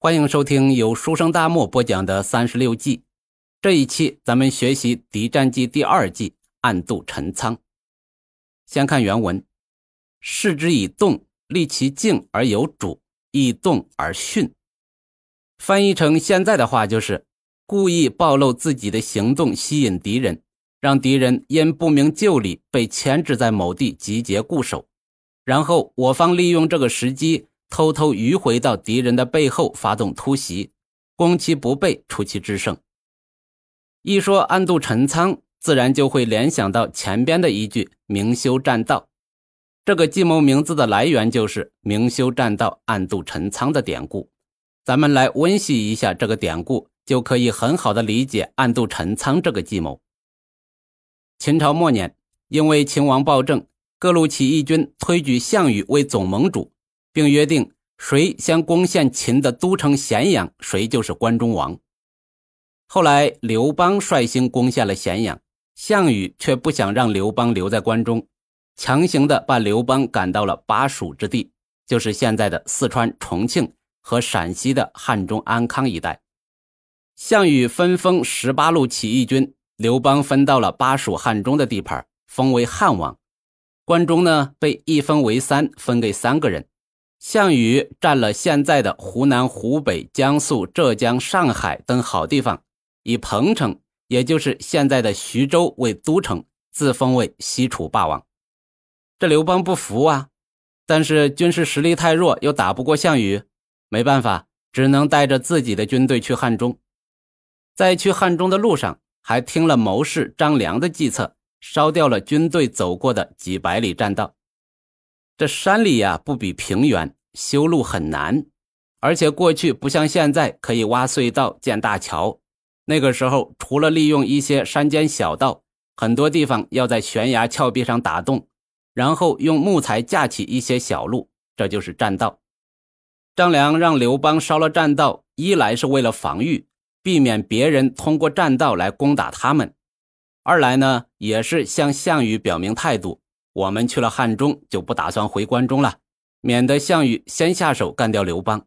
欢迎收听由书生大漠播讲的三十六计。这一期咱们学习《敌战记》第二计“暗度陈仓”。先看原文：“视之以动，立其静而有主；以动而训。”翻译成现在的话就是故意暴露自己的行动，吸引敌人，让敌人因不明就里被牵制在某地集结固守，然后我方利用这个时机。偷偷迂回到敌人的背后发动突袭，攻其不备，出其制胜。一说暗度陈仓，自然就会联想到前边的一句“明修栈道”。这个计谋名字的来源就是“明修栈道，暗度陈仓”的典故。咱们来温习一下这个典故，就可以很好的理解暗度陈仓这个计谋。秦朝末年，因为秦王暴政，各路起义军推举项羽为总盟主。并约定，谁先攻陷秦的都城咸阳，谁就是关中王。后来，刘邦率先攻下了咸阳，项羽却不想让刘邦留在关中，强行的把刘邦赶到了巴蜀之地，就是现在的四川重庆和陕西的汉中安康一带。项羽分封十八路起义军，刘邦分到了巴蜀汉中的地盘，封为汉王。关中呢，被一分为三，分给三个人。项羽占了现在的湖南、湖北、江苏、浙江、上海等好地方，以彭城，也就是现在的徐州为都城，自封为西楚霸王。这刘邦不服啊，但是军事实力太弱，又打不过项羽，没办法，只能带着自己的军队去汉中。在去汉中的路上，还听了谋士张良的计策，烧掉了军队走过的几百里栈道。这山里呀，不比平原，修路很难，而且过去不像现在可以挖隧道建大桥。那个时候，除了利用一些山间小道，很多地方要在悬崖峭壁上打洞，然后用木材架起一些小路，这就是栈道。张良让刘邦烧了栈道，一来是为了防御，避免别人通过栈道来攻打他们；二来呢，也是向项羽表明态度。我们去了汉中，就不打算回关中了，免得项羽先下手干掉刘邦。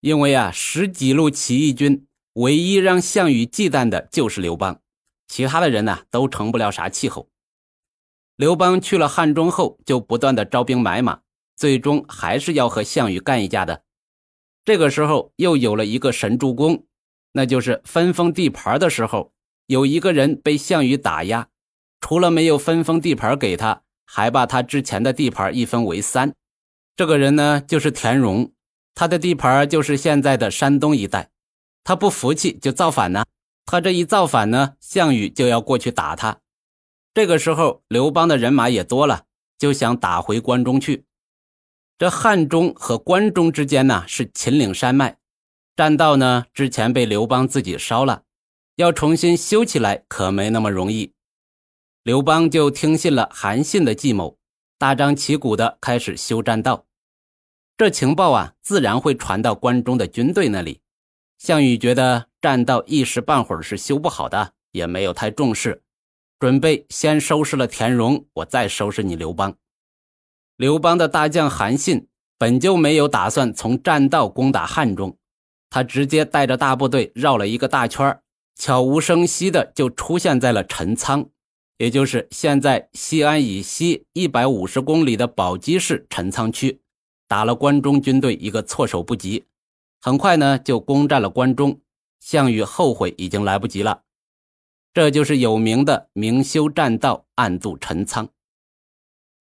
因为啊，十几路起义军，唯一让项羽忌惮的就是刘邦，其他的人呢都成不了啥气候。刘邦去了汉中后，就不断的招兵买马，最终还是要和项羽干一架的。这个时候又有了一个神助攻，那就是分封地盘的时候，有一个人被项羽打压，除了没有分封地盘给他。还把他之前的地盘一分为三，这个人呢就是田荣，他的地盘就是现在的山东一带。他不服气就造反呢，他这一造反呢，项羽就要过去打他。这个时候刘邦的人马也多了，就想打回关中去。这汉中和关中之间呢是秦岭山脉，栈道呢之前被刘邦自己烧了，要重新修起来可没那么容易。刘邦就听信了韩信的计谋，大张旗鼓的开始修栈道。这情报啊，自然会传到关中的军队那里。项羽觉得栈道一时半会儿是修不好的，也没有太重视，准备先收拾了田荣，我再收拾你刘邦。刘邦的大将韩信本就没有打算从栈道攻打汉中，他直接带着大部队绕了一个大圈悄无声息的就出现在了陈仓。也就是现在西安以西一百五十公里的宝鸡市陈仓区，打了关中军队一个措手不及，很快呢就攻占了关中。项羽后悔已经来不及了，这就是有名的明修栈道，暗度陈仓。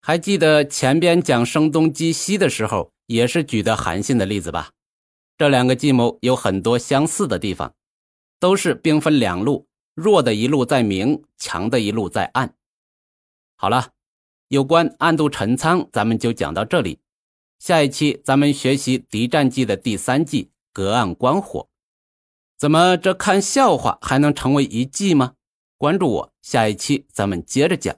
还记得前边讲声东击西的时候，也是举的韩信的例子吧？这两个计谋有很多相似的地方，都是兵分两路。弱的一路在明，强的一路在暗。好了，有关暗度陈仓，咱们就讲到这里。下一期咱们学习敌战计的第三季——隔岸观火。怎么这看笑话还能成为一计吗？关注我，下一期咱们接着讲。